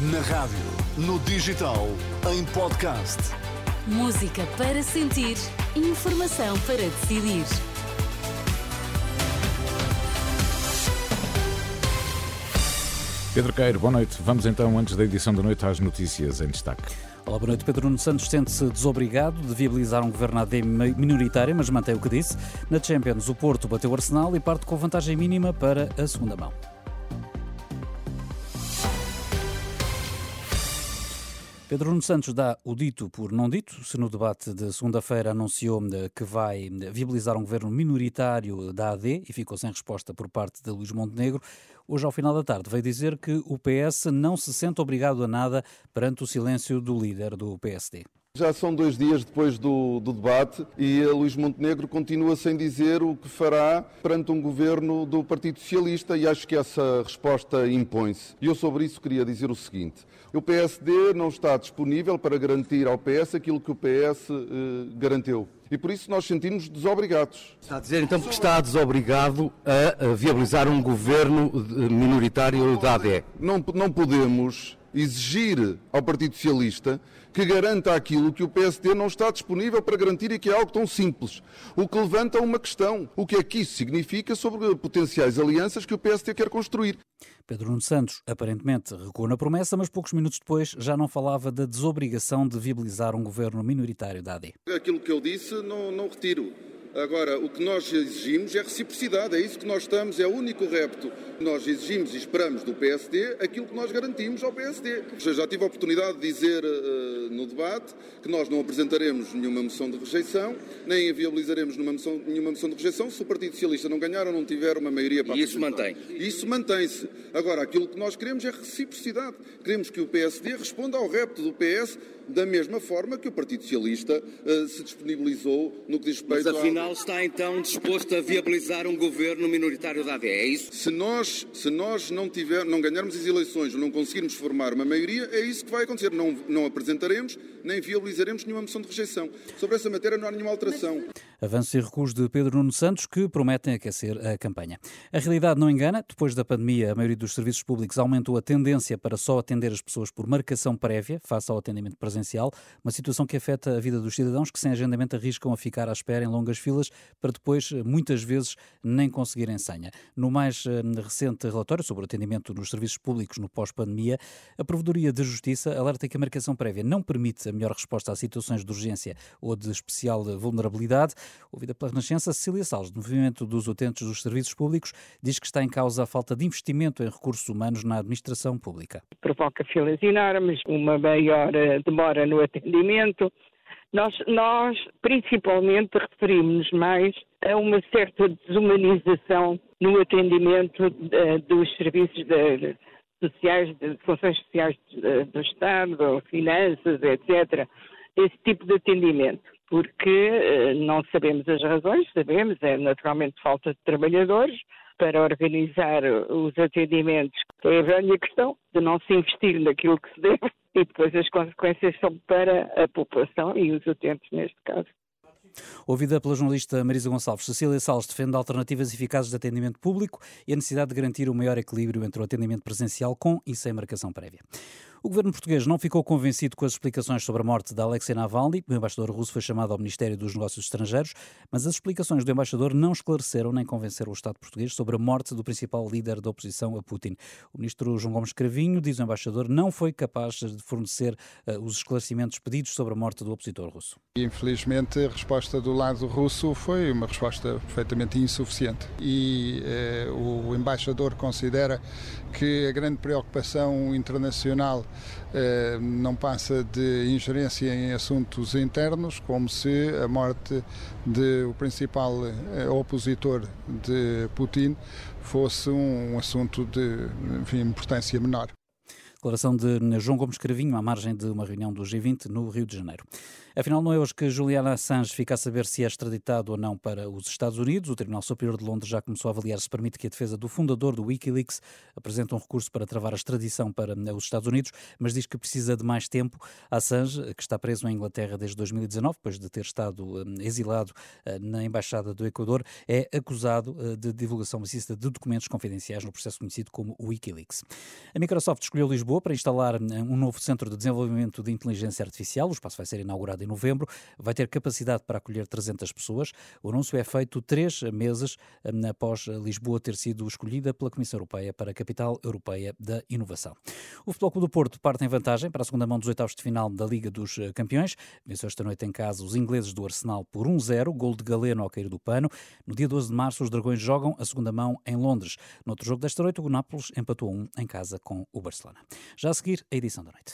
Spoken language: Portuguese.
Na rádio, no digital, em podcast. Música para sentir, informação para decidir. Pedro Queiro, boa noite. Vamos então, antes da edição da noite, às notícias em destaque. Olá, boa noite. Pedro Nuno Santos sente-se desobrigado de viabilizar um governo AD minoritário, mas mantém o que disse. Na Champions, o Porto bateu o Arsenal e parte com vantagem mínima para a segunda mão. Pedro Nuno Santos dá o dito por não dito. Se no debate de segunda-feira anunciou que vai viabilizar um governo minoritário da AD e ficou sem resposta por parte de Luís Montenegro, hoje, ao final da tarde, veio dizer que o PS não se sente obrigado a nada perante o silêncio do líder do PSD. Já são dois dias depois do, do, debate e Luís Montenegro continua sem dizer o que fará perante um governo do Partido Socialista e acho que essa resposta impõe-se. E eu sobre isso queria dizer o seguinte. O PSD não está disponível para garantir ao PS aquilo que o PS eh, garantiu. E por isso nós sentimos desobrigados. Está a dizer então que está desobrigado a viabilizar um governo minoritário da AD? Não, não podemos exigir ao Partido Socialista que garanta aquilo que o PSD não está disponível para garantir e que é algo tão simples. O que levanta uma questão. O que é que isso significa sobre potenciais alianças que o PSD quer construir? Pedro Nuno Santos aparentemente recuou na promessa, mas poucos minutos depois já não falava da desobrigação de viabilizar um governo minoritário da AD. Aquilo que eu disse não, não retiro. Agora, o que nós exigimos é reciprocidade, é isso que nós estamos, é o único repto. Nós exigimos e esperamos do PSD aquilo que nós garantimos ao PSD. Já tive a oportunidade de dizer uh, no debate que nós não apresentaremos nenhuma moção de rejeição, nem viabilizaremos nenhuma moção, nenhuma moção de rejeição se o Partido Socialista não ganhar ou não tiver uma maioria para E isso mantém? Isso mantém-se. Agora, aquilo que nós queremos é reciprocidade. Queremos que o PSD responda ao repto do PS da mesma forma que o Partido Socialista uh, se disponibilizou no que diz respeito Mas afinal está então disposto a viabilizar um governo minoritário da AD, é isso? Se nós, se nós não, tiver, não ganharmos as eleições ou não conseguirmos formar uma maioria, é isso que vai acontecer. Não, não apresentaremos nem viabilizaremos nenhuma moção de rejeição. Sobre essa matéria não há nenhuma alteração. Avanços e recuos de Pedro Nuno Santos que prometem aquecer a campanha. A realidade não engana. Depois da pandemia, a maioria dos serviços públicos aumentou a tendência para só atender as pessoas por marcação prévia, face ao atendimento presencial, uma situação que afeta a vida dos cidadãos que sem agendamento arriscam a ficar à espera em longas filas para depois, muitas vezes, nem conseguirem senha. No mais eh, recente relatório sobre o atendimento nos serviços públicos no pós-pandemia, a Provedoria de Justiça alerta que a marcação prévia não permite melhor resposta a situações de urgência ou de especial vulnerabilidade. Ouvida pela Renascença, Cecília Salles, do Movimento dos Utentes dos Serviços Públicos, diz que está em causa a falta de investimento em recursos humanos na administração pública. Provoca filas enormes, uma maior eh, demora no atendimento. Nós, nós principalmente referimos mais a uma certa desumanização no atendimento uh, dos serviços de, sociais, de funções sociais do Estado, finanças, etc. Esse tipo de atendimento. Porque eh, não sabemos as razões, sabemos, é naturalmente falta de trabalhadores para organizar os atendimentos. É a velha questão de não se investir naquilo que se deve e depois as consequências são para a população e os utentes neste caso. Ouvida pela jornalista Marisa Gonçalves, Cecília Salles defende alternativas eficazes de atendimento público e a necessidade de garantir o maior equilíbrio entre o atendimento presencial com e sem marcação prévia. O governo português não ficou convencido com as explicações sobre a morte de Alexei Navalny. O embaixador russo foi chamado ao Ministério dos Negócios Estrangeiros, mas as explicações do embaixador não esclareceram nem convenceram o Estado português sobre a morte do principal líder da oposição a Putin. O ministro João Gomes Cravinho, diz o embaixador, não foi capaz de fornecer uh, os esclarecimentos pedidos sobre a morte do opositor russo. Infelizmente, a resposta do lado russo foi uma resposta perfeitamente insuficiente e eh, o embaixador considera que a grande preocupação internacional não passa de ingerência em assuntos internos, como se a morte do principal eh, opositor de Putin fosse um assunto de enfim, importância menor. Declaração de João Gomes Cravinho à margem de uma reunião do G20 no Rio de Janeiro. Afinal, não é hoje que Juliana Assange fica a saber se é extraditado ou não para os Estados Unidos. O Tribunal Superior de Londres já começou a avaliar se permite que a defesa do fundador do Wikileaks apresente um recurso para travar a extradição para os Estados Unidos, mas diz que precisa de mais tempo. Assange, que está preso em Inglaterra desde 2019, depois de ter estado eh, exilado eh, na Embaixada do Equador, é acusado eh, de divulgação maciça de documentos confidenciais no processo conhecido como Wikileaks. A Microsoft escolheu Lisboa Para instalar um novo centro de desenvolvimento de inteligência artificial. O espaço vai ser inaugurado em novembro, vai ter capacidade para acolher 300 pessoas. O anúncio é feito três meses após Lisboa ter sido escolhida pela Comissão Europeia para a capital europeia da inovação. O Futebol Clube do Porto parte em vantagem para a segunda mão dos oitavos de final da Liga dos Campeões. Venceu esta noite em casa os ingleses do Arsenal por 1-0, gol de Galeno ao cair do pano. No dia 12 de março, os Dragões jogam a segunda mão em Londres. No outro jogo desta noite, o Nápoles empatou um em casa com o Barcelona. Já a seguir, a edição da noite.